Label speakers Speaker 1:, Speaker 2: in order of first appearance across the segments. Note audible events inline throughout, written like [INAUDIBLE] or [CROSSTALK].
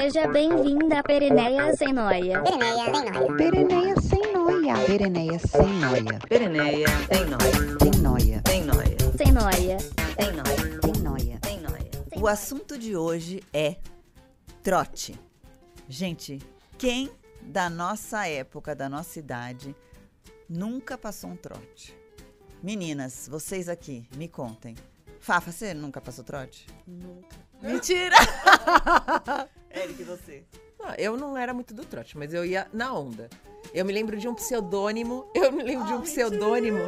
Speaker 1: Seja bem-vinda a Pereneia Sem Noia.
Speaker 2: Pereneia sem noia. Pereneia sem noia.
Speaker 3: Pereneia, tem nóia,
Speaker 2: Sem noia.
Speaker 3: tem nóia,
Speaker 1: Sem Noia.
Speaker 3: tem nóia,
Speaker 2: Sem noia.
Speaker 3: tem nóia.
Speaker 4: O assunto de hoje é trote. Gente, quem da nossa época, da nossa idade, nunca passou um trote? Meninas, vocês aqui, me contem. Fafa, você nunca passou trote?
Speaker 5: Nunca.
Speaker 4: Mentira! [LAUGHS] Eric, você?
Speaker 5: Ah, eu não era muito do trote, mas eu ia na onda. Eu me lembro de um pseudônimo. Eu me lembro de um pseudônimo.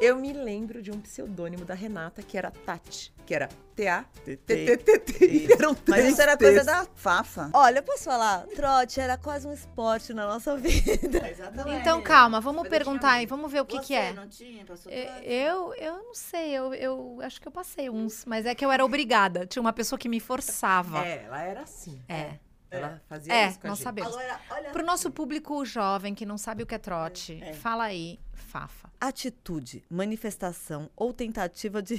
Speaker 5: Eu me lembro de um pseudônimo da Renata que era Tati, que era T-A-T-T-T-T. [LAUGHS] Eram
Speaker 4: Mas
Speaker 5: três
Speaker 4: isso era coisa da Fafa.
Speaker 6: Olha, eu posso falar? Trote era quase um esporte na nossa [LAUGHS] vida.
Speaker 4: Exatamente.
Speaker 7: Então, calma, vamos perguntar aí, vamos ver o que, que é.
Speaker 4: não tinha, passou trote?
Speaker 7: Eu, eu não sei, eu, eu acho que eu passei uns, mas é que eu era obrigada. Tinha uma pessoa que me forçava.
Speaker 5: É, ela era assim.
Speaker 7: É,
Speaker 5: Ela fazia
Speaker 7: é,
Speaker 5: isso com a
Speaker 7: nós
Speaker 5: gente.
Speaker 7: sabemos.
Speaker 6: Agora, olha.
Speaker 7: Pro nosso público jovem que não sabe o que é trote, fala aí, Fafa.
Speaker 6: Atitude, manifestação ou tentativa de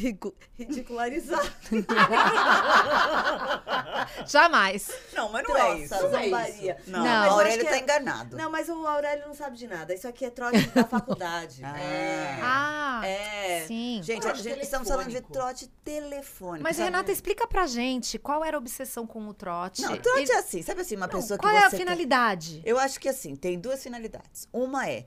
Speaker 6: ridicularizar. [LAUGHS]
Speaker 7: Jamais.
Speaker 4: Não, mas não é isso.
Speaker 6: Nossa, zombaria.
Speaker 4: Não,
Speaker 7: Não.
Speaker 4: o Aurélio tá
Speaker 6: é-
Speaker 4: enganado.
Speaker 6: Não, mas o Aurélio não sabe de nada. Isso aqui é trote [LAUGHS] da faculdade.
Speaker 4: Ah.
Speaker 6: É.
Speaker 7: Ah,
Speaker 6: É.
Speaker 7: sim.
Speaker 4: Gente, a
Speaker 5: Trote
Speaker 4: gente estamos falando de trote telefônico.
Speaker 7: Mas,
Speaker 4: sabe?
Speaker 7: Renata, explica pra gente qual era a obsessão com o trote.
Speaker 4: Não, trote
Speaker 7: Ele-
Speaker 4: é assim, sabe assim, uma
Speaker 7: Não,
Speaker 4: pessoa
Speaker 7: qual
Speaker 4: que
Speaker 7: é
Speaker 4: você
Speaker 7: a
Speaker 4: quer-
Speaker 7: finalidade?
Speaker 4: Eu acho que assim, tem duas finalidades. Uma é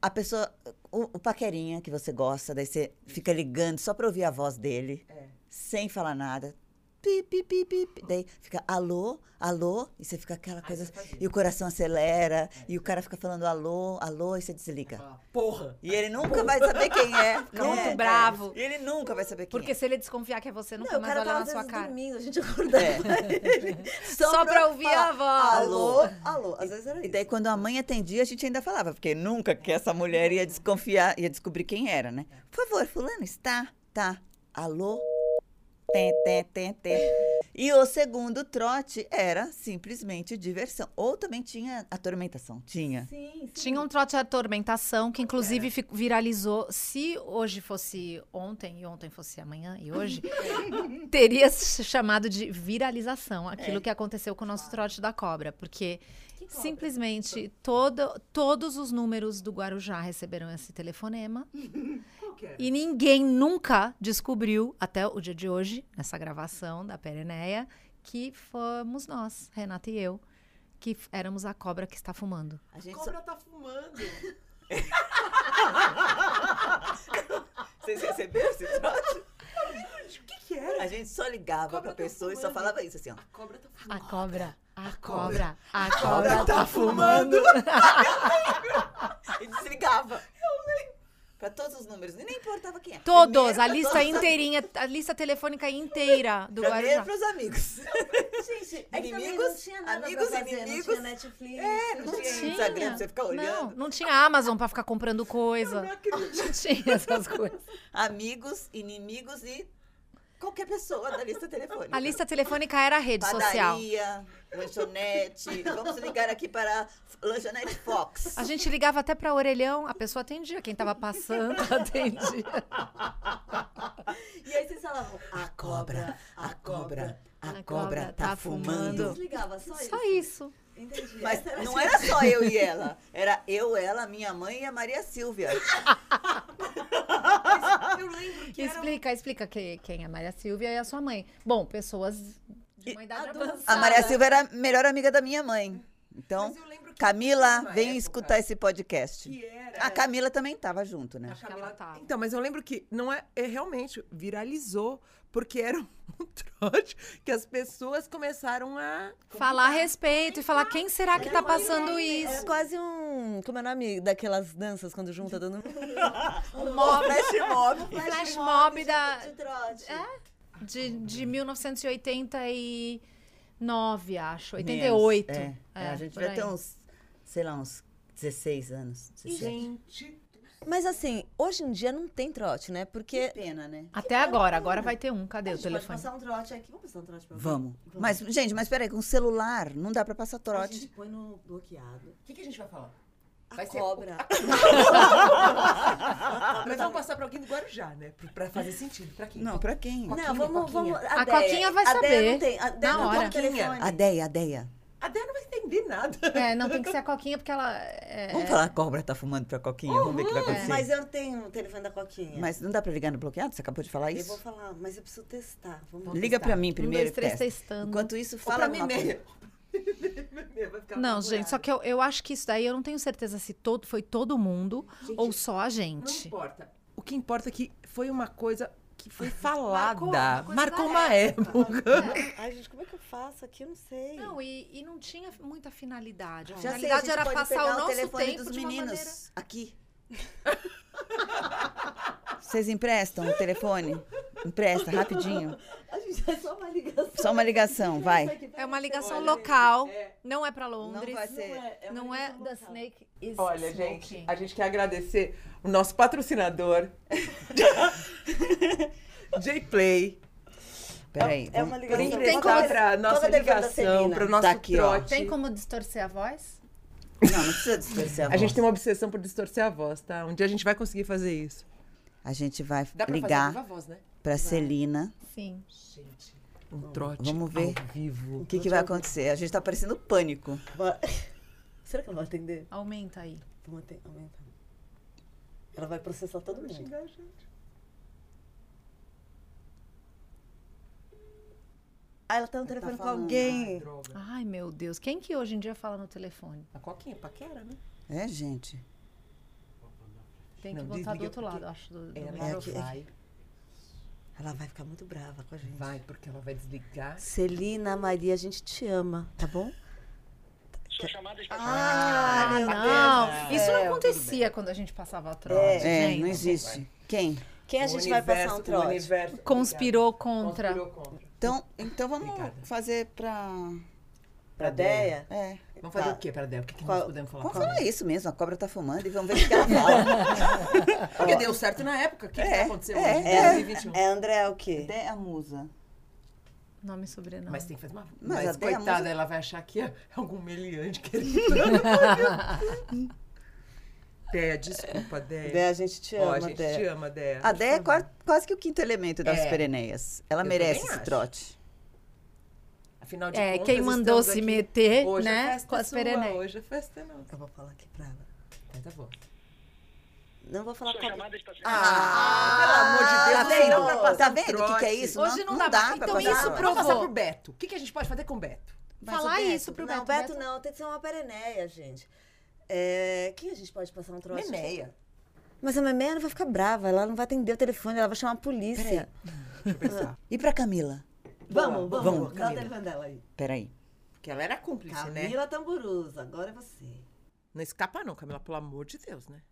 Speaker 4: a pessoa, o, o paquerinha que você gosta, daí você fica ligando só pra ouvir a voz dele, sem falar nada. Pi, pi, pi, pi, pi. Daí fica alô, alô, e você fica aquela coisa. E o coração acelera, e o cara fica falando alô, alô, e você desliga.
Speaker 5: Porra!
Speaker 4: E ele nunca vai saber quem é.
Speaker 7: Fica [LAUGHS] muito
Speaker 4: É.
Speaker 7: bravo.
Speaker 4: E ele nunca vai saber quem
Speaker 7: Porque
Speaker 4: é.
Speaker 7: se ele desconfiar que é você, nunca
Speaker 6: Não,
Speaker 7: mais olha
Speaker 6: tava
Speaker 7: na sua cara.
Speaker 6: dormindo, a gente acordava. [LAUGHS]
Speaker 7: Só pra ouvir a voz.
Speaker 6: Alô, alô. Às vezes era
Speaker 4: E
Speaker 6: isso.
Speaker 4: daí, quando a mãe atendia, a gente ainda falava, porque nunca que essa mulher ia desconfiar, ia descobrir quem era, né? Por favor, fulano, está? Tá. Alô? Tem, tem, tem, tem. E o segundo trote era simplesmente diversão. Ou também tinha atormentação. Tinha.
Speaker 6: Sim, sim.
Speaker 7: Tinha um trote de atormentação que, inclusive, fi- viralizou. Se hoje fosse ontem e ontem fosse amanhã e hoje, [LAUGHS] teria se chamado de viralização aquilo que aconteceu com o nosso trote da cobra. Porque simplesmente todo, todos os números do Guarujá receberam esse telefonema. [LAUGHS] E ninguém nunca descobriu, até o dia de hoje, nessa gravação da Pereneia, que fomos nós, Renata e eu, que éramos a cobra que está fumando.
Speaker 4: A
Speaker 5: A
Speaker 4: gente
Speaker 5: cobra tá fumando. [LAUGHS]
Speaker 4: Vocês receberam esse trote?
Speaker 5: O que que era?
Speaker 4: A gente só ligava
Speaker 5: Cobra
Speaker 4: pra
Speaker 5: tá
Speaker 4: pessoa e só
Speaker 5: fumando.
Speaker 4: falava isso, assim, ó.
Speaker 5: A cobra tá
Speaker 7: A
Speaker 5: fumando.
Speaker 7: cobra, a cobra, a cobra tá
Speaker 5: fumando. [LAUGHS]
Speaker 4: E desligava. Eu. Pra todos os números. E nem importava quem é.
Speaker 7: Todos,
Speaker 4: Primeiro
Speaker 7: a
Speaker 4: pra
Speaker 7: lista
Speaker 4: todos-
Speaker 7: inteirinha, a lista telefônica inteira do
Speaker 4: Primeiro
Speaker 7: Guarujá.
Speaker 4: pros amigos.
Speaker 6: Gente, é
Speaker 4: Inimigos,
Speaker 6: não tinha nada
Speaker 4: amigos,
Speaker 6: pra fazer.
Speaker 4: inimigos.
Speaker 6: Não tinha Netflix.
Speaker 4: É, não,
Speaker 7: Não
Speaker 4: tinha,
Speaker 7: tinha.
Speaker 4: Instagram pra você ficar
Speaker 7: Não,
Speaker 4: olhando.
Speaker 7: não tinha Amazon pra ficar comprando coisa. [LAUGHS] Não tinha essas coisas.
Speaker 4: Amigos, inimigos e qualquer pessoa da lista telefônica.
Speaker 7: A lista telefônica era a rede social.
Speaker 4: Padaria, lanchonete. Vamos ligar aqui para a lanchonete Fox.
Speaker 7: A gente ligava até pra orelhão, a pessoa atendia. Quem tava passando, [LAUGHS] atendia.
Speaker 6: E aí vocês falavam, a cobra,
Speaker 4: a cobra, a,
Speaker 7: A
Speaker 4: cobra,
Speaker 7: cobra
Speaker 4: tá,
Speaker 7: tá
Speaker 4: fumando.
Speaker 6: Desligava só isso.
Speaker 7: Só isso.
Speaker 6: Entendi.
Speaker 4: Mas não
Speaker 6: a
Speaker 4: era só eu e ela. Era eu, ela, minha mãe e a Maria Silvia. [LAUGHS]
Speaker 5: Eu lembro que.
Speaker 7: Explica, explica que- quem é a Maria Silvia e a sua mãe. Bom, pessoas de uma idade avançada.
Speaker 4: A Maria Silvia era a melhor amiga da minha mãe. Então,
Speaker 5: Mas eu lembro
Speaker 4: Camila, vem
Speaker 5: época
Speaker 4: escutar esse podcast.
Speaker 5: Que era...
Speaker 4: A Camila também estava junto, né?
Speaker 7: Que ela tava.
Speaker 5: Então, mas eu lembro que não é, é realmente viralizou porque era [LAUGHS] um trote que as pessoas começaram a
Speaker 7: Falar a respeito e falar quem será que tá passando isso.
Speaker 6: quase um. Como é o nome daquelas danças quando junta mundo? [LAUGHS]
Speaker 7: Um mob,
Speaker 4: Flash mob.
Speaker 7: flash mob da,
Speaker 6: De trote.
Speaker 7: É? de, de 1989, acho. 88.
Speaker 4: É, é, a gente vai ter uns, sei lá, uns 16 anos. 17.
Speaker 5: gente
Speaker 6: Mas assim, hoje em dia não tem trote, né?
Speaker 4: Que
Speaker 6: Porque.
Speaker 4: pena, né?
Speaker 7: Até agora, agora vai ter um. Cadê
Speaker 6: A
Speaker 7: o
Speaker 6: gente pode
Speaker 7: telefone?
Speaker 6: passar um trote aqui. Vamos passar um trote pra alguém?
Speaker 4: Vamos. Mas, gente, mas peraí, com celular não dá pra passar
Speaker 6: A
Speaker 4: trote.
Speaker 6: gente põe no bloqueado.
Speaker 5: O que, que a gente vai falar? Vai ser-
Speaker 8: Cobra. [LAUGHS]
Speaker 5: Mas vamos passar pra alguém do Guarujá, né? Pra- Pra fazer sentido. Pra quem?
Speaker 4: Não, pra quem?
Speaker 8: Não,
Speaker 5: Coquinha,
Speaker 8: vamos, vamos.
Speaker 5: Coquinha.
Speaker 7: A Coquinha vai
Speaker 8: a Deia
Speaker 7: saber.
Speaker 8: não tem. A Deia
Speaker 7: Na
Speaker 8: não tem
Speaker 7: hora.
Speaker 8: telefone.
Speaker 4: A Deia, a Deia.
Speaker 5: A Dé não vai entender nada.
Speaker 7: É, não tem que [LAUGHS] ser a Coquinha porque ela. É,
Speaker 4: Vamos falar, a cobra tá fumando pra Coquinha, vamos ver o que vai acontecer.
Speaker 8: Mas eu tenho o telefone da Coquinha.
Speaker 4: Mas não dá pra ligar no bloqueado? Você acabou de falar
Speaker 8: Eu
Speaker 4: isso?
Speaker 8: vou falar, mas eu preciso testar. Vamos
Speaker 4: Liga pra mim primeiro.
Speaker 7: dois, três,
Speaker 4: testa.
Speaker 7: testando.
Speaker 4: Enquanto isso,
Speaker 5: Ou
Speaker 4: fala
Speaker 5: pra
Speaker 4: alguma
Speaker 5: mim mesmo. [LAUGHS] Vai ficar
Speaker 7: Não, gente, só que eu, eu acho que isso daí eu não tenho certeza se todo, foi todo mundo ou só a
Speaker 5: Não
Speaker 7: gente.
Speaker 5: importa. O que importa é que foi uma coisa que foi [LAUGHS] falada.
Speaker 7: Marcou
Speaker 5: Marcou uma época.
Speaker 8: Ai, gente, como é que eu faço aqui? Eu não sei.
Speaker 7: Não, e, e não tinha muita finalidade. A
Speaker 4: Já sei, a
Speaker 7: era
Speaker 4: pode
Speaker 7: passar
Speaker 4: pegar
Speaker 7: o nosso
Speaker 4: telefone
Speaker 7: tempo
Speaker 4: dos
Speaker 7: de uma
Speaker 4: meninos
Speaker 7: maneira.
Speaker 4: aqui. Vocês emprestam o telefone? Empresta, rapidinho.
Speaker 8: A gente é só uma ligação.
Speaker 4: Só uma ligação, vai.
Speaker 7: É uma ligação local, não é pra Londres.
Speaker 4: vai ser-
Speaker 7: Não é The Snake is
Speaker 5: Olha, gente,
Speaker 7: smoking.
Speaker 5: a gente quer agradecer o nosso patrocinador, [LAUGHS] J-Play,
Speaker 4: Peraí.
Speaker 8: É
Speaker 4: vamos-
Speaker 8: uma ligação. é- que é
Speaker 5: nossa
Speaker 8: da
Speaker 5: ligação, para o nosso
Speaker 4: Tá aqui, ó.
Speaker 5: trote.
Speaker 7: Tem como distorcer a voz?
Speaker 4: Não, não precisa distorcer a
Speaker 5: A
Speaker 4: voz.
Speaker 5: gente tem uma obsessão por distorcer a voz, tá? Um dia a gente vai conseguir fazer isso.
Speaker 4: A gente vai
Speaker 5: Dá pra
Speaker 4: ligar
Speaker 5: fazer a voz, né?
Speaker 4: pra Celina.
Speaker 7: Sim.
Speaker 5: Gente, um trote
Speaker 4: Vamos ver.
Speaker 5: ao vivo.
Speaker 4: O que, que vai acontecer? A gente tá parecendo pânico.
Speaker 8: Vai- [LAUGHS] Será que ela vai atender?
Speaker 7: Aumenta aí.
Speaker 8: Aumentar. Ela vai processar todo mundo.
Speaker 5: Xingar a gente.
Speaker 8: Ah, ela tá no telefone com
Speaker 4: falando.
Speaker 8: alguém.
Speaker 5: Droga.
Speaker 7: Ai, meu Deus. Quem que hoje em dia fala no telefone?
Speaker 5: A coquinha, paquera, né?
Speaker 4: É, gente.
Speaker 7: Tem que
Speaker 5: Não,
Speaker 7: botar do outro lado, acho. Do, do
Speaker 5: Ela
Speaker 7: microfone.
Speaker 5: vai,
Speaker 8: Ela vai ficar muito brava com a gente.
Speaker 5: vai, porque ela vai desligar.
Speaker 8: Celina, Maria, a gente te ama, tá bom?
Speaker 7: Ah, não. Isso não acontecia quando a gente passava a trote,
Speaker 4: É,
Speaker 7: gente.
Speaker 4: não existe. Quem?
Speaker 8: Quem a
Speaker 5: O
Speaker 8: gente vai passar um
Speaker 5: universo- o
Speaker 8: trote?
Speaker 5: universo-
Speaker 7: Conspirou contra.
Speaker 5: Conspirou contra.
Speaker 4: Então, então vamos
Speaker 5: Obrigada.
Speaker 4: fazer pra.
Speaker 8: Pra Deia?
Speaker 4: É.
Speaker 5: Vamos fazer
Speaker 8: Tá.
Speaker 5: o quê para Débora? O que, que nós podemos falar?
Speaker 4: Vamos falar isso mesmo, a cobra tá fumando e vamos ver o que ela fala. [LAUGHS]
Speaker 5: Porque deu certo na época. O que, que
Speaker 4: É,
Speaker 5: aconteceu
Speaker 4: é,
Speaker 5: hoje?
Speaker 8: É,
Speaker 5: 2021.
Speaker 8: é André o quê?
Speaker 4: Dé a musa.
Speaker 7: Nome e sobrenome.
Speaker 5: Mas tem que fazer uma.
Speaker 4: Mas
Speaker 5: Mas,
Speaker 4: até a
Speaker 5: coitada,
Speaker 4: música-
Speaker 5: ela vai achar que é algum meliante querido. [LAUGHS] [LAUGHS] Déia, desculpa, Déia.
Speaker 8: Déia, a gente te ama,
Speaker 5: a gente
Speaker 8: Déia.
Speaker 5: te ama, Déia.
Speaker 4: A Dé é qua- quase que o quinto elemento das
Speaker 5: É.
Speaker 4: Pereneias. Ela
Speaker 5: Eu
Speaker 4: merece esse
Speaker 5: acho.
Speaker 4: trote.
Speaker 5: Afinal de
Speaker 7: É,
Speaker 5: contas,
Speaker 7: quem mandou se
Speaker 5: aqui.
Speaker 7: meter,
Speaker 5: Hoje a
Speaker 7: né,
Speaker 5: festa
Speaker 7: com
Speaker 5: é
Speaker 7: as pereneias.
Speaker 5: Hoje a festa é nossa.
Speaker 8: Eu vou falar aqui pra ela.
Speaker 5: Mas tá bom.
Speaker 8: Não vou falar com a
Speaker 4: Ah,
Speaker 5: pelo amor de Deus,
Speaker 4: tá
Speaker 5: não
Speaker 4: vendo?
Speaker 5: dá
Speaker 4: Tá vendo o que, que é isso?
Speaker 7: Hoje não dá pra-
Speaker 4: pra
Speaker 7: então
Speaker 4: fazer
Speaker 7: isso provou.
Speaker 5: Vamos passar pro Beto. O que, que a gente pode fazer com o Beto?
Speaker 4: Mas
Speaker 7: Falar
Speaker 4: o Beto-
Speaker 7: isso pro
Speaker 8: Não,
Speaker 7: Beto.
Speaker 8: Beto não, tem que ser uma pereneia, gente. É, quem a gente pode passar um trote?
Speaker 5: Memeia.
Speaker 8: Mas a Memeia não vai ficar brava, ela não vai atender o telefone, ela vai chamar a polícia.
Speaker 5: Deixa eu pensar.
Speaker 4: E pra Camila?
Speaker 8: Vamos, vamos,
Speaker 4: vamos,
Speaker 8: dá o
Speaker 5: Camila.
Speaker 8: telefone dela aí.
Speaker 4: Peraí.
Speaker 5: Porque ela era cúmplice, né?
Speaker 8: Camila Tamburuza, agora é você.
Speaker 5: Não escapa não, Camila, pelo amor de Deus, né?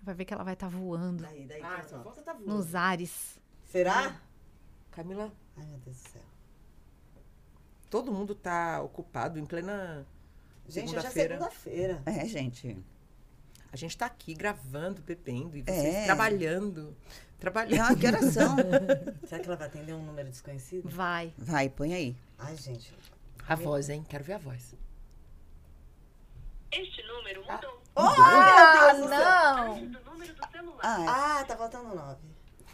Speaker 7: Vai ver que ela vai estar voando
Speaker 8: Daí, daí.
Speaker 5: Ah, só tá voando.
Speaker 7: nos ares.
Speaker 8: Será?
Speaker 5: Camila,
Speaker 8: Ai, meu Deus do céu.
Speaker 5: todo mundo tá ocupado em plena
Speaker 8: Gente, hoje é
Speaker 5: segunda-feira.
Speaker 4: É, gente.
Speaker 5: A gente tá aqui gravando, bebendo, e vocês
Speaker 4: É.
Speaker 5: trabalhando. Trabalhando.
Speaker 4: Ah, que horas são?
Speaker 8: Será que ela vai atender um número desconhecido?
Speaker 7: Vai.
Speaker 4: Vai, põe aí.
Speaker 8: Ai, gente.
Speaker 5: A voz, hein? Quero ver a voz.
Speaker 9: Este número mudou.
Speaker 7: Ah, não!
Speaker 9: Do número do celular.
Speaker 4: Ah,
Speaker 8: Ah, tá faltando nove.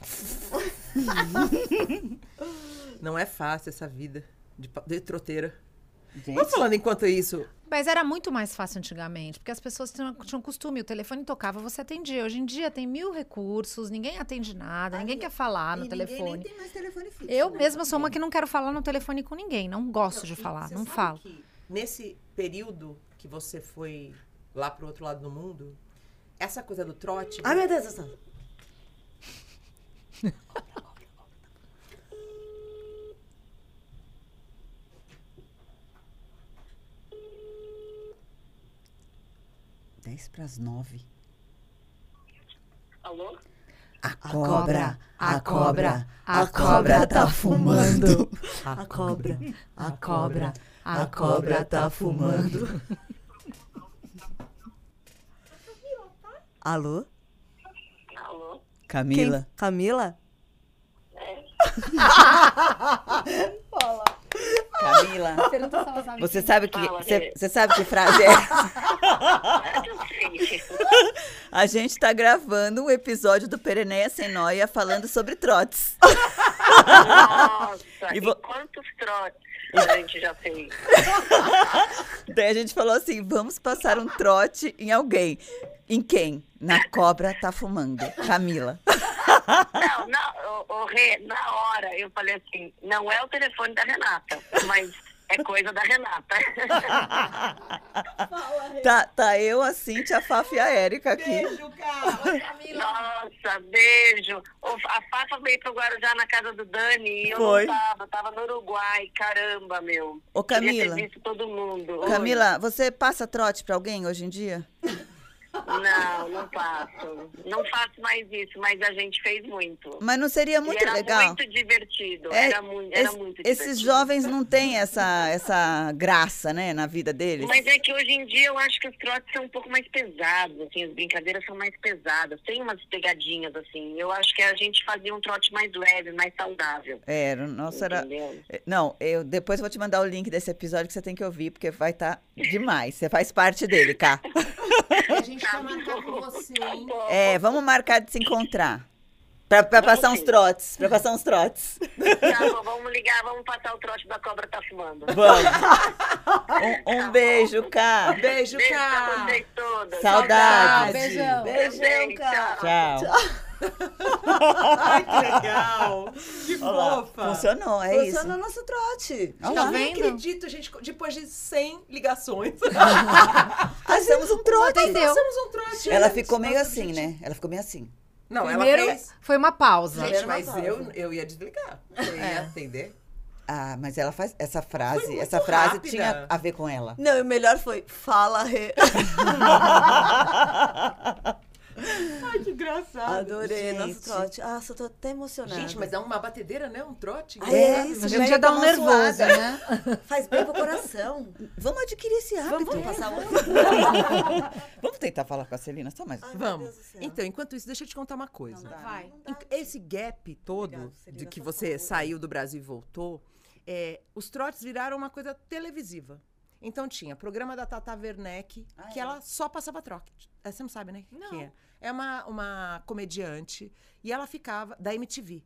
Speaker 8: [LAUGHS]
Speaker 5: Não é fácil essa vida de, de troteira.
Speaker 4: Gente.
Speaker 5: Vamos falando enquanto isso.
Speaker 7: Mas era muito mais fácil antigamente, porque as pessoas tinham, tinham costume, o telefone tocava, você atendia. Hoje em dia tem mil recursos, ninguém atende nada, ninguém quer falar no
Speaker 4: E ninguém
Speaker 7: telefone.
Speaker 4: nem tem mais telefone fixo.
Speaker 7: Eu
Speaker 4: né?
Speaker 7: mesma sou uma que não quero falar no telefone com ninguém, não gosto de
Speaker 5: E
Speaker 7: falar,
Speaker 5: você
Speaker 7: não
Speaker 5: sabe
Speaker 7: falo.
Speaker 5: que nesse período que você foi lá pro outro lado do mundo, essa coisa do trote.
Speaker 8: Ai, meu Deus do céu. [LAUGHS]
Speaker 4: Dez pras nove.
Speaker 9: Alô?
Speaker 4: A
Speaker 7: cobra, a cobra, a cobra tá fumando.
Speaker 8: A cobra.
Speaker 7: A cobra, a cobra tá fumando.
Speaker 8: Alô?
Speaker 9: Alô?
Speaker 4: Camila.
Speaker 8: Camila?
Speaker 4: Camila. [LAUGHS]
Speaker 7: Pergunta [LAUGHS] sabe
Speaker 4: Você sabe que
Speaker 9: Fala,
Speaker 4: você você sabe que frase é? [LAUGHS] A gente tá gravando um episódio do Pereneia Sem Noia falando sobre trotes.
Speaker 9: Nossa,
Speaker 4: E
Speaker 9: e,
Speaker 4: vo-
Speaker 9: quantos trotes a gente já fez? [LAUGHS]
Speaker 4: Daí a gente falou assim: vamos passar um trote em alguém. Em quem? Na cobra tá fumando. Camila.
Speaker 9: Não, na, o, Rê, na hora eu falei assim, não é o telefone da Renata, mas é coisa da Renata.
Speaker 4: Tá, tá eu, a Cintia, a Fafa e a Érica aqui.
Speaker 5: Beijo, cara.
Speaker 9: Nossa, beijo. O- A Fafa veio pro Guarujá na casa do Dani e eu
Speaker 4: Foi.
Speaker 9: não tava, eu tava no Uruguai, caramba, meu.
Speaker 4: Ô,
Speaker 9: Queria
Speaker 4: Camila.
Speaker 9: ter visto todo mundo. Oi.
Speaker 4: Camila, você passa trote pra alguém hoje em dia?
Speaker 9: Não, não faço. Não faço mais isso, mas a gente fez muito.
Speaker 4: Mas não seria muito
Speaker 9: era
Speaker 4: legal?
Speaker 9: muito divertido.
Speaker 4: É,
Speaker 9: era muito, era
Speaker 4: es-
Speaker 9: muito
Speaker 4: esses
Speaker 9: divertido.
Speaker 4: jovens não têm essa, essa graça, né, na vida deles.
Speaker 9: Mas é que hoje em dia eu acho que os trotes são um pouco mais pesados, assim, as brincadeiras são mais pesadas. Tem umas pegadinhas, assim. Eu acho que a gente fazia um trote mais leve, mais saudável.
Speaker 4: É, o nosso era.
Speaker 9: Entendeu?
Speaker 4: Não, eu depois eu vou te mandar o link desse episódio que você tem que ouvir, porque vai estar demais. Você faz parte dele, cá. [LAUGHS]
Speaker 5: A gente
Speaker 9: Tá
Speaker 5: vai marcar com você, hein?
Speaker 4: É, vamos marcar de se encontrar. Pra, pra passar uns trotes. Pra passar uns trotes.
Speaker 9: Tá bom, vamos ligar, vamos passar o trote da cobra tá fumando.
Speaker 4: Vamos. [LAUGHS] Um, um beijo, cá.
Speaker 5: Beijo,
Speaker 9: Beijo.
Speaker 4: Saudades.
Speaker 7: Beijão.
Speaker 9: Beijão, cara.
Speaker 4: Tchau. [LAUGHS]
Speaker 5: Ai, que legal. Que fofa.
Speaker 4: Funcionou, é isso.
Speaker 8: Funciona o nosso trote.
Speaker 7: Tá
Speaker 4: lá.
Speaker 5: Nem
Speaker 7: vendo?
Speaker 5: acredito, gente, depois de 100 ligações. [LAUGHS]
Speaker 4: Fazemos um trote.
Speaker 7: Atendeu.
Speaker 5: Fazemos um trote.
Speaker 4: Ela ficou meio
Speaker 5: Nossa,
Speaker 4: assim,
Speaker 5: gente.
Speaker 4: né? Ela ficou meio assim.
Speaker 5: Não,
Speaker 7: Primeiro
Speaker 5: ela fez.
Speaker 7: foi uma pausa.
Speaker 5: Gente, mas
Speaker 8: pausa.
Speaker 5: eu, eu ia desligar. Eu ia atender.
Speaker 4: Ah, mas ela faz essa frase, essa frase
Speaker 5: rápida.
Speaker 4: tinha a ver com ela.
Speaker 8: Não, e o melhor foi, fala, Rê. [LAUGHS] [LAUGHS]
Speaker 5: Ai, que engraçado.
Speaker 8: Adorei
Speaker 4: gente.
Speaker 8: nosso trote. Ah, só tô até emocionada.
Speaker 5: Gente, mas é uma batedeira, né? Um trote.
Speaker 8: Ai, é isso,
Speaker 7: A gente já dá
Speaker 8: uma
Speaker 7: um nervoso, né? [LAUGHS]
Speaker 8: Faz bem pro coração.
Speaker 4: Vamos adquirir esse hábito.
Speaker 8: Vamos passar um... [LAUGHS]
Speaker 4: Vamos tentar falar com a Celina só mais.
Speaker 5: Vamos.
Speaker 8: Do céu.
Speaker 5: Então, enquanto isso, deixa eu te contar uma coisa.
Speaker 7: Vai.
Speaker 5: Esse gap todo de que você saiu do Brasil e voltou, é, os trotes viraram uma coisa televisiva. Então tinha programa da Tata Werneck, que ela só passava trote. É, Você não sabe, né?
Speaker 7: Não.
Speaker 5: É? É uma, uma comediante e ela ficava da MTV.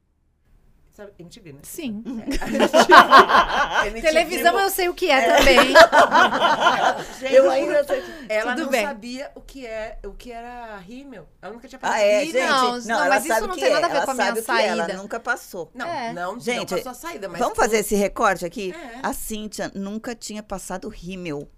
Speaker 5: Sabe, MTV, né?
Speaker 7: Sim. [LAUGHS]
Speaker 5: MTV,
Speaker 7: Televisão eu sei o que é também. [LAUGHS]
Speaker 8: Eu ainda sei que...
Speaker 5: Ela
Speaker 7: Tudo
Speaker 5: não
Speaker 7: bem.
Speaker 5: sabia o que é, o que era rímel. Ela nunca tinha
Speaker 4: Ah,
Speaker 5: passado
Speaker 4: é,
Speaker 5: rímel.
Speaker 4: gente.
Speaker 7: Não,
Speaker 4: Não,
Speaker 7: não, mas isso não tem
Speaker 4: é.
Speaker 7: nada a ver
Speaker 4: ela
Speaker 7: com a minha
Speaker 4: é, Ela
Speaker 7: saída.
Speaker 4: nunca passou.
Speaker 5: Não,
Speaker 7: É.
Speaker 5: não,
Speaker 4: Gente,
Speaker 5: não passou a saída, mas
Speaker 4: Vamos fazer esse recorte aqui?
Speaker 5: É.
Speaker 4: A Cíntia nunca tinha passado rímel.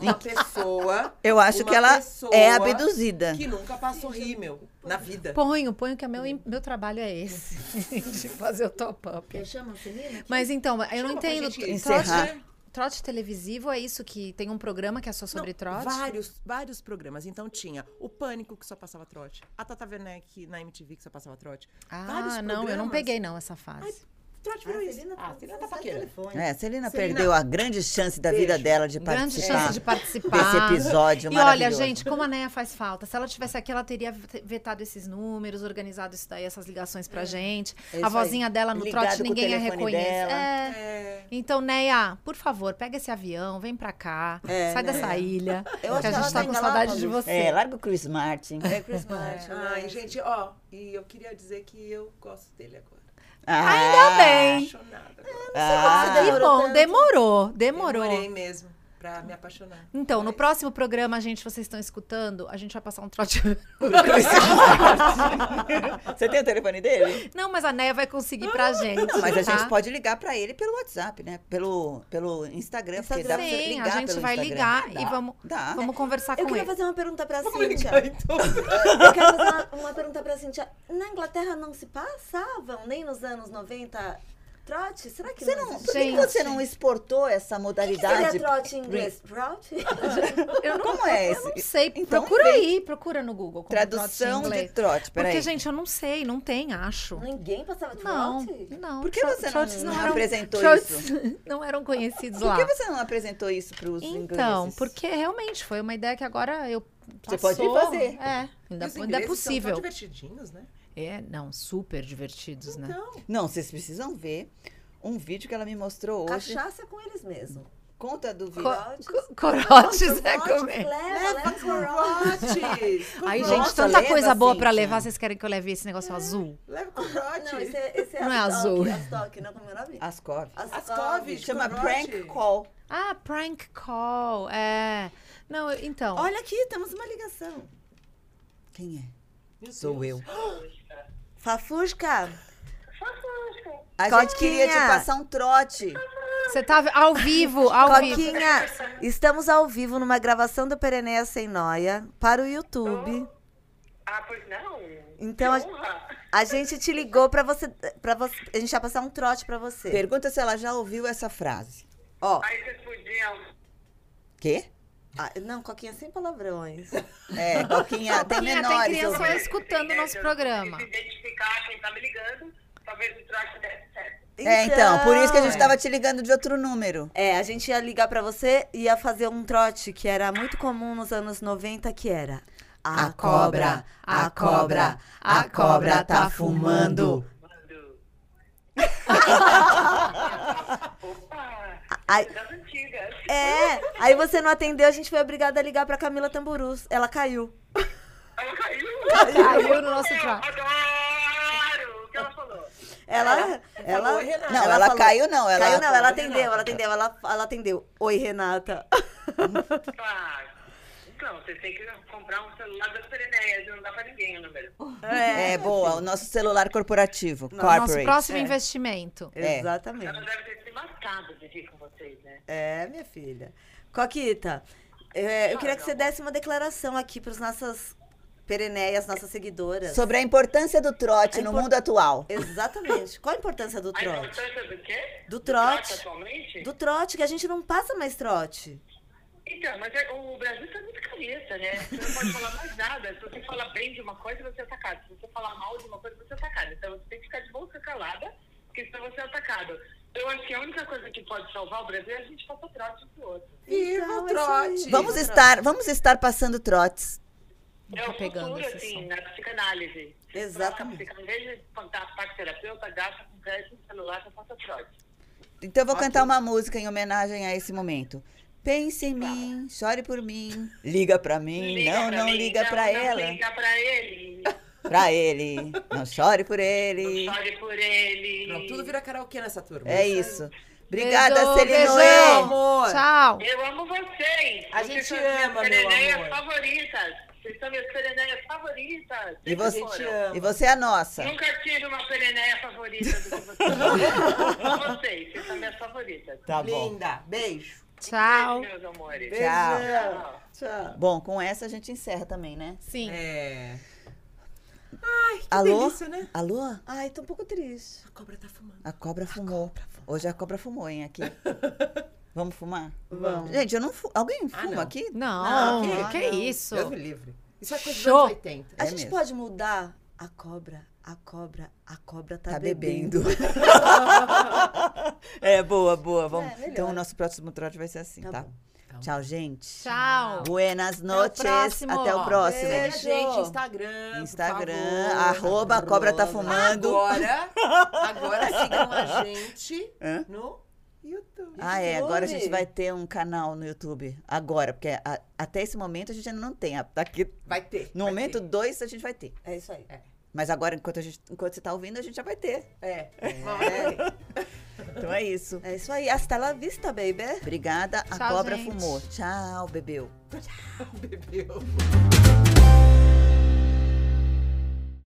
Speaker 5: Uma pessoa [LAUGHS]
Speaker 4: Eu acho que ela é abduzida.
Speaker 5: que nunca passou rímel na vida.
Speaker 7: Ponho, ponho que é meu, meu trabalho é esse. [LAUGHS] De fazer o top-up.
Speaker 8: Chama a Celina?
Speaker 7: Mas então, eu não entendo. Trote, trote televisivo é isso que tem um programa que é só sobre
Speaker 5: Não,
Speaker 7: trote?
Speaker 5: Vários, vários programas. Então tinha o Pânico que só passava trote, a Tata Werneck na MTV que só passava trote. Vários
Speaker 7: Ah, não, eu não
Speaker 5: programas.
Speaker 7: peguei não essa fase.
Speaker 5: Trote virou isso. Ah, Celina tá paquera.
Speaker 4: É, a Celina
Speaker 5: Celina,
Speaker 4: perdeu a grande chance da vida dela de
Speaker 7: Grande
Speaker 4: participar
Speaker 7: chance de participar.
Speaker 4: desse episódio
Speaker 7: E olha,
Speaker 4: maravilhoso.
Speaker 7: gente, como a Neia faz falta. Se ela tivesse aqui, ela teria vetado esses números, organizado isso daí, essas ligações pra gente.
Speaker 4: É
Speaker 7: a
Speaker 4: isso
Speaker 7: vozinha dela no
Speaker 4: Ligado
Speaker 7: trote
Speaker 4: com o
Speaker 7: ninguém
Speaker 4: telefone
Speaker 7: reconhecer.
Speaker 4: dela.
Speaker 7: É.
Speaker 5: É.
Speaker 7: Então, Neia, por favor, pega esse avião, vem pra cá,
Speaker 8: É,
Speaker 7: sai
Speaker 8: né?
Speaker 7: dessa ilha.
Speaker 8: Eu acho
Speaker 7: que a
Speaker 8: que
Speaker 7: gente tá
Speaker 8: tá
Speaker 7: com
Speaker 8: lá,
Speaker 7: saudade de você.
Speaker 4: É, larga o Chris Martin.
Speaker 8: É Chris Martin.
Speaker 5: Ai,
Speaker 8: né?
Speaker 5: gente, ó, e eu queria dizer que eu gosto dele agora.
Speaker 7: Ainda bem.
Speaker 5: Apaixonada.
Speaker 4: Ah,
Speaker 7: Que
Speaker 8: demorou
Speaker 7: bom,
Speaker 8: tanto.
Speaker 7: demorou, demorou.
Speaker 5: Demorei mesmo pra me apaixonar.
Speaker 7: Então, no próximo programa, gente, vocês estão escutando, a gente vai passar um trote. [LAUGHS] [LAUGHS]
Speaker 4: Você tem o telefone dele?
Speaker 7: Não, mas a Neia vai conseguir pra gente.
Speaker 4: Não, mas a
Speaker 7: tá?
Speaker 4: gente pode ligar pra ele pelo WhatsApp, né? Pelo, pelo Instagram, porque dá pra você ligar
Speaker 7: a gente
Speaker 4: pelo
Speaker 7: vai
Speaker 4: Instagram.
Speaker 7: ligar
Speaker 4: Dá,
Speaker 7: e vamos,
Speaker 4: Dá.
Speaker 7: vamos conversar
Speaker 8: Eu
Speaker 7: com
Speaker 8: queria
Speaker 7: ele.
Speaker 8: fazer uma pergunta pra
Speaker 5: Vamos
Speaker 8: Cíntia.
Speaker 5: ligar, então.
Speaker 8: Eu quero fazer uma, uma pergunta pra Cíntia. Na Inglaterra não se passavam, nem nos anos 90, trote? Será que
Speaker 4: Você
Speaker 8: não,
Speaker 4: não, por que que você não exportou essa
Speaker 8: Seria
Speaker 4: modalidade?
Speaker 8: trote em inglês? Trote? [LAUGHS]
Speaker 7: Eu não,
Speaker 4: Como é
Speaker 7: eu
Speaker 4: esse?
Speaker 7: não sei.
Speaker 4: Então,
Speaker 7: procura
Speaker 4: vem.
Speaker 7: aí, procura no Google. como trote
Speaker 4: Tradução de trote, peraí.
Speaker 7: Porque, gente, eu não sei, não tem, acho.
Speaker 8: Ninguém passava
Speaker 7: Não,
Speaker 8: trote?
Speaker 7: não.
Speaker 4: Por que
Speaker 7: tro-
Speaker 4: você não- não
Speaker 7: eram-
Speaker 4: apresentou
Speaker 7: trotes [LAUGHS] não eram conhecidos
Speaker 4: Por
Speaker 7: lá.
Speaker 4: que você não apresentou isso para os ingleses?
Speaker 7: Então, porque realmente foi uma ideia que agora eu
Speaker 4: Você pode
Speaker 7: passou.
Speaker 4: fazer.
Speaker 7: É, ainda, ainda é
Speaker 5: ingleses São
Speaker 7: possível.
Speaker 5: tão divertidinhos, né?
Speaker 7: É, não, super divertidos, né?
Speaker 5: Então,
Speaker 4: Não, vocês precisam ver um vídeo que ela me mostrou hoje.
Speaker 8: Cachaça com eles mesmo.
Speaker 4: Conta do
Speaker 7: Co-
Speaker 4: vídeo.
Speaker 7: co- corotes é
Speaker 8: Corote,
Speaker 7: comer.
Speaker 8: Leva, leva corote.
Speaker 5: Corotes.
Speaker 7: Aí, gente, tanta
Speaker 4: leva,
Speaker 7: coisa boa pra
Speaker 4: Cíntia.
Speaker 7: levar. Vocês querem que eu leve esse negócio azul?
Speaker 5: Leva corote.
Speaker 8: Não, esse é, esse é
Speaker 7: Não é azul.
Speaker 8: Astok, não como é o nome?
Speaker 4: Ascov.
Speaker 5: Ascov.
Speaker 4: Chama
Speaker 5: corote.
Speaker 4: prank call.
Speaker 7: Ah, prank call. É. Não, então.
Speaker 8: Olha aqui, temos uma ligação.
Speaker 4: Quem é? Sou eu. [GASPS] [GASPS]
Speaker 8: Fafusca,
Speaker 4: A
Speaker 8: Coquinha.
Speaker 4: gente queria te passar um trote.
Speaker 7: Você tá ao vivo, ao vivo.
Speaker 8: Coquinha, estamos ao vivo numa gravação do Pereneia Sem Noia para o YouTube.
Speaker 9: Ah, pois não.
Speaker 8: Então, a, a gente te ligou pra você, pra você. A gente vai passar um trote pra você.
Speaker 4: Pergunta se ela já ouviu essa frase.
Speaker 8: Ó,
Speaker 9: Aí vocês podiam.
Speaker 4: Quê?
Speaker 8: Ah, não, Coquinha, sem palavrões.
Speaker 4: É, [LAUGHS] Coquinha, tem
Speaker 7: Coquinha, tem
Speaker 4: menores.
Speaker 7: criança
Speaker 4: ouvindo.
Speaker 7: escutando o nosso programa.
Speaker 9: Se identificar quem tá me ligando, talvez o trote desse certo.
Speaker 4: É, então, por isso que a gente tava te ligando de outro número.
Speaker 8: É, a gente ia ligar pra você e ia fazer um trote que era muito comum nos anos 90, que era...
Speaker 7: A cobra, a cobra, a cobra tá fumando. [LAUGHS] [LAUGHS]
Speaker 8: Aí,
Speaker 9: Das antigas.
Speaker 8: é, aí você não atendeu, a gente foi obrigada a ligar pra Camila Tamburus. Ela caiu.
Speaker 9: Ela caiu?
Speaker 7: Caiu no nosso
Speaker 9: Eu
Speaker 7: trote.
Speaker 9: Adoro! O que ela falou?
Speaker 8: Ela, ela,
Speaker 5: Renata.
Speaker 4: Não, ela, caiu não. Ela
Speaker 8: caiu não, ela atendeu,
Speaker 5: Renata.
Speaker 8: ela atendeu, ela, ela atendeu. Oi, Renata.
Speaker 9: Ah, então, vocês têm que comprar um celular das Pereneias, não dá pra ninguém o número.
Speaker 4: É, boa, o nosso celular corporativo,
Speaker 7: Nosso
Speaker 4: corporate.
Speaker 7: próximo
Speaker 8: É.
Speaker 7: investimento.
Speaker 4: É.
Speaker 8: Exatamente.
Speaker 9: Ela deve ter se matado de rir com vocês, né?
Speaker 8: É, minha filha. Coquita, é, eu queria que você desse uma declaração aqui para as nossas pereneias, nossas seguidoras.
Speaker 4: Sobre a importância do trote
Speaker 8: A
Speaker 4: no mundo atual.
Speaker 8: Exatamente. Qual a importância do
Speaker 9: A
Speaker 8: trote?
Speaker 9: importância do quê?
Speaker 8: Do trote.
Speaker 9: atualmente?
Speaker 8: Do trote, que a gente não passa mais trote.
Speaker 9: Então, mas é- o Brasil tá muito careta, né? Você não pode falar mais nada. Se você falar bem de uma coisa, você é atacado. Se você falar mal de uma coisa, você é atacado. Então você tem que ficar de boca calada, porque senão você é atacado. Eu acho que a única coisa que pode salvar o Brasil é a gente passar trote um pro outro.
Speaker 5: Viva
Speaker 8: Então,
Speaker 5: o
Speaker 8: é
Speaker 5: trote.
Speaker 4: Vamos estar, vamos estar passando trotes.
Speaker 9: É o
Speaker 7: pegando
Speaker 9: futuro, assim,
Speaker 7: som.
Speaker 9: na psicanálise. Você
Speaker 8: Exatamente.
Speaker 9: Em vez de contar terapeuta, gasta com crédito no celular pra passar trote.
Speaker 4: Então eu vou cantar uma música em homenagem a esse momento. Pense em mim, chore por mim, liga pra mim,
Speaker 9: Liga
Speaker 4: não,
Speaker 9: pra
Speaker 4: não
Speaker 9: mim,
Speaker 4: liga
Speaker 9: não,
Speaker 4: pra
Speaker 9: não
Speaker 4: ela,
Speaker 9: Liga pra ele.
Speaker 4: pra ele, não chore por ele.
Speaker 9: Não chore por ele.
Speaker 5: Não, tudo vira karaokê nessa turma.
Speaker 4: É isso. Obrigada,
Speaker 7: beijão.
Speaker 5: amor.
Speaker 7: Tchau.
Speaker 9: Eu amo vocês.
Speaker 5: A
Speaker 9: Vocês
Speaker 5: gente ama, meu
Speaker 9: pereneias
Speaker 5: amor.
Speaker 9: favoritas. Vocês são minhas pereneias favoritas.
Speaker 4: E você, e você é a nossa.
Speaker 9: Nunca tive uma pereneia favorita do que vocês. [LAUGHS] Vocês, vocês são minhas favoritas.
Speaker 4: Tá bom.
Speaker 5: Linda. Beijo.
Speaker 7: Tchau.
Speaker 9: Meus amores.
Speaker 4: Tchau.
Speaker 9: Tchau.
Speaker 8: Tchau.
Speaker 4: Bom, com essa a gente encerra também, né?
Speaker 7: Sim.
Speaker 5: É.
Speaker 4: Alô?
Speaker 5: delícia, né?
Speaker 4: Alô?
Speaker 8: Ai, tô um pouco triste.
Speaker 5: A cobra tá fumando.
Speaker 4: A cobra fumou. Hoje a cobra fumou, hein, aqui. [LAUGHS] Vamos fumar?
Speaker 8: Vamos.
Speaker 4: Gente, eu não fumo. Alguém
Speaker 5: Ah,
Speaker 4: fuma
Speaker 5: não.
Speaker 4: aqui?
Speaker 7: Não,
Speaker 5: Não,
Speaker 7: que,
Speaker 5: não.
Speaker 7: isso?
Speaker 5: Deus me livre. Isso é coisa dos
Speaker 7: Show.
Speaker 5: anos 80.
Speaker 8: A
Speaker 4: É
Speaker 8: gente
Speaker 4: mesmo.
Speaker 8: pode mudar a cobra, a cobra, a cobra tá,
Speaker 4: Tá
Speaker 8: bebendo.
Speaker 4: bebendo. [LAUGHS] é, boa, boa. Vamos.
Speaker 8: É,
Speaker 4: então o nosso próximo trote vai ser assim,
Speaker 8: Tá
Speaker 4: tá?
Speaker 8: bom.
Speaker 4: Tchau, gente.
Speaker 7: Tchau.
Speaker 4: Buenas noches.
Speaker 7: próximo.
Speaker 4: Até o próximo.
Speaker 5: Segue a
Speaker 8: Beijo.
Speaker 5: gente, Instagram. por
Speaker 4: Instagram,
Speaker 5: favor.
Speaker 4: arroba a cobra tá fumando.
Speaker 5: Agora, agora [LAUGHS] sigam a gente
Speaker 4: Hã?
Speaker 5: no YouTube.
Speaker 4: Ah, é. Agora a gente vai ter um canal no YouTube. Agora, porque a- até esse momento a gente ainda não tem. A- Daqui,
Speaker 5: Vai ter.
Speaker 4: no
Speaker 5: vai
Speaker 4: momento
Speaker 5: ter.
Speaker 4: 2 a gente vai ter.
Speaker 8: É isso aí.
Speaker 4: Mas agora, enquanto, a gente, enquanto você tá ouvindo, a gente já vai ter.
Speaker 5: É. [LAUGHS]
Speaker 4: Então é isso.
Speaker 8: É isso aí. Hasta la vista, baby.
Speaker 4: Obrigada. A
Speaker 7: Tchau,
Speaker 4: cobra
Speaker 7: gente.
Speaker 4: fumou. Tchau, bebeu. [LAUGHS]
Speaker 5: Bebeu.